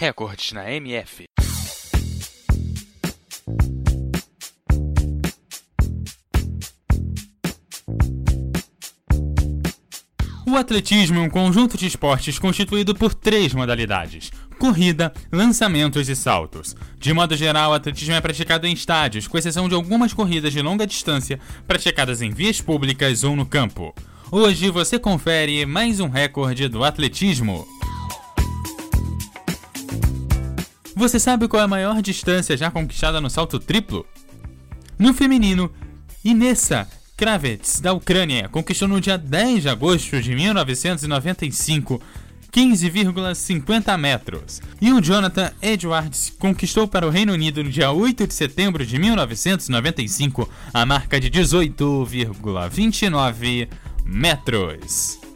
Recordes na MF. O atletismo é um conjunto de esportes constituído por três modalidades: corrida, lançamentos e saltos. De modo geral, o atletismo é praticado em estádios, com exceção de algumas corridas de longa distância praticadas em vias públicas ou no campo. Hoje você confere mais um recorde do atletismo. Você sabe qual é a maior distância já conquistada no salto triplo? No feminino, Inessa Kravets, da Ucrânia, conquistou no dia 10 de agosto de 1995 15,50 metros. E o Jonathan Edwards conquistou para o Reino Unido no dia 8 de setembro de 1995 a marca de 18,29 metros.